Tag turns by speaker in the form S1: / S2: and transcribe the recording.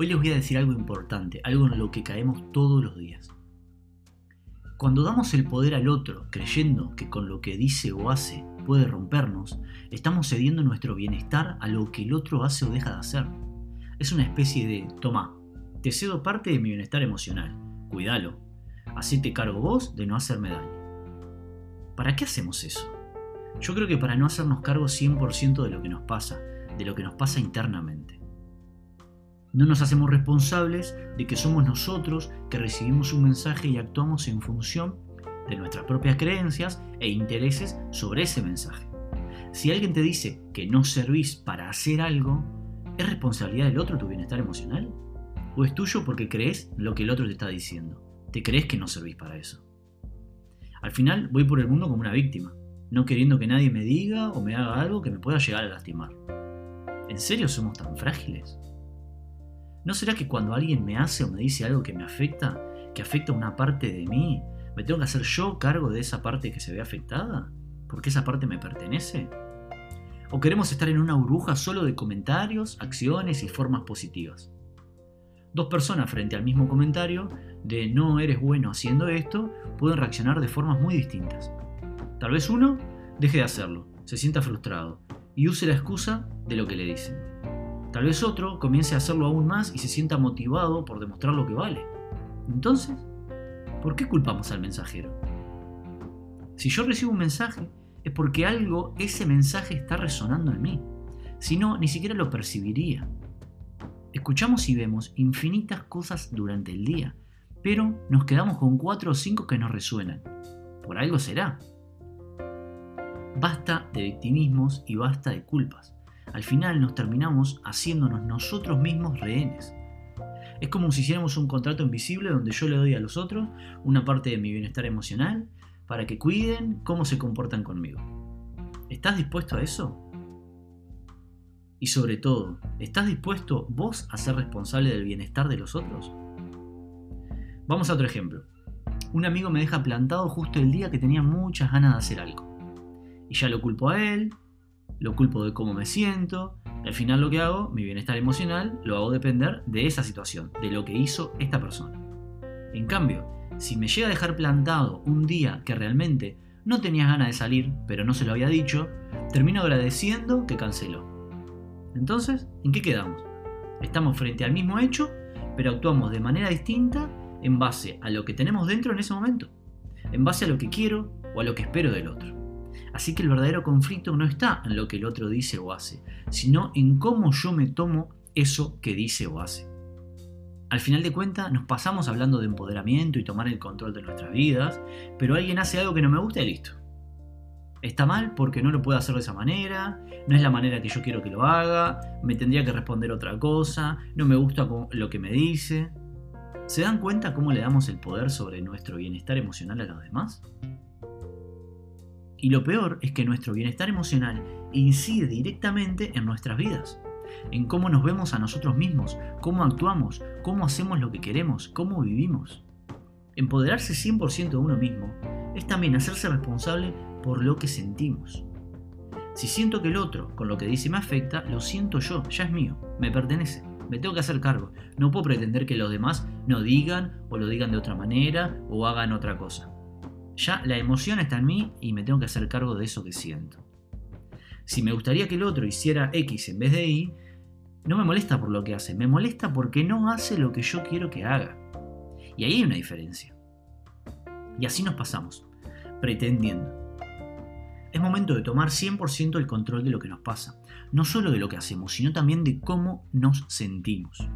S1: Hoy les voy a decir algo importante, algo en lo que caemos todos los días. Cuando damos el poder al otro, creyendo que con lo que dice o hace puede rompernos, estamos cediendo nuestro bienestar a lo que el otro hace o deja de hacer. Es una especie de, toma, te cedo parte de mi bienestar emocional, cuídalo, así te cargo vos de no hacerme daño. ¿Para qué hacemos eso? Yo creo que para no hacernos cargo 100% de lo que nos pasa, de lo que nos pasa internamente. No nos hacemos responsables de que somos nosotros que recibimos un mensaje y actuamos en función de nuestras propias creencias e intereses sobre ese mensaje. Si alguien te dice que no servís para hacer algo, ¿es responsabilidad del otro tu bienestar emocional? ¿O es tuyo porque crees lo que el otro te está diciendo? ¿Te crees que no servís para eso? Al final voy por el mundo como una víctima, no queriendo que nadie me diga o me haga algo que me pueda llegar a lastimar. ¿En serio somos tan frágiles? ¿No será que cuando alguien me hace o me dice algo que me afecta, que afecta una parte de mí, me tengo que hacer yo cargo de esa parte que se ve afectada? ¿Porque esa parte me pertenece? ¿O queremos estar en una burbuja solo de comentarios, acciones y formas positivas? Dos personas frente al mismo comentario de no eres bueno haciendo esto pueden reaccionar de formas muy distintas. Tal vez uno deje de hacerlo, se sienta frustrado y use la excusa de lo que le dicen. Tal vez otro comience a hacerlo aún más y se sienta motivado por demostrar lo que vale. Entonces, ¿por qué culpamos al mensajero? Si yo recibo un mensaje, es porque algo, ese mensaje está resonando en mí. Si no, ni siquiera lo percibiría. Escuchamos y vemos infinitas cosas durante el día, pero nos quedamos con cuatro o cinco que nos resuenan. Por algo será. Basta de victimismos y basta de culpas al final nos terminamos haciéndonos nosotros mismos rehenes. Es como si hiciéramos un contrato invisible donde yo le doy a los otros una parte de mi bienestar emocional para que cuiden cómo se comportan conmigo. ¿Estás dispuesto a eso? Y sobre todo, ¿estás dispuesto vos a ser responsable del bienestar de los otros? Vamos a otro ejemplo. Un amigo me deja plantado justo el día que tenía muchas ganas de hacer algo. Y ya lo culpo a él, lo culpo de cómo me siento. Al final lo que hago, mi bienestar emocional, lo hago depender de esa situación, de lo que hizo esta persona. En cambio, si me llega a dejar plantado un día que realmente no tenía ganas de salir, pero no se lo había dicho, termino agradeciendo que canceló. Entonces, ¿en qué quedamos? Estamos frente al mismo hecho, pero actuamos de manera distinta en base a lo que tenemos dentro en ese momento, en base a lo que quiero o a lo que espero del otro. Así que el verdadero conflicto no está en lo que el otro dice o hace, sino en cómo yo me tomo eso que dice o hace. Al final de cuentas nos pasamos hablando de empoderamiento y tomar el control de nuestras vidas, pero alguien hace algo que no me gusta y listo. Está mal porque no lo puedo hacer de esa manera, no es la manera que yo quiero que lo haga, me tendría que responder otra cosa, no me gusta lo que me dice. ¿Se dan cuenta cómo le damos el poder sobre nuestro bienestar emocional a los demás? Y lo peor es que nuestro bienestar emocional incide directamente en nuestras vidas, en cómo nos vemos a nosotros mismos, cómo actuamos, cómo hacemos lo que queremos, cómo vivimos. Empoderarse 100% de uno mismo es también hacerse responsable por lo que sentimos. Si siento que el otro con lo que dice me afecta, lo siento yo, ya es mío, me pertenece, me tengo que hacer cargo. No puedo pretender que los demás no digan o lo digan de otra manera o hagan otra cosa. Ya la emoción está en mí y me tengo que hacer cargo de eso que siento. Si me gustaría que el otro hiciera X en vez de Y, no me molesta por lo que hace, me molesta porque no hace lo que yo quiero que haga. Y ahí hay una diferencia. Y así nos pasamos, pretendiendo. Es momento de tomar 100% el control de lo que nos pasa, no solo de lo que hacemos, sino también de cómo nos sentimos.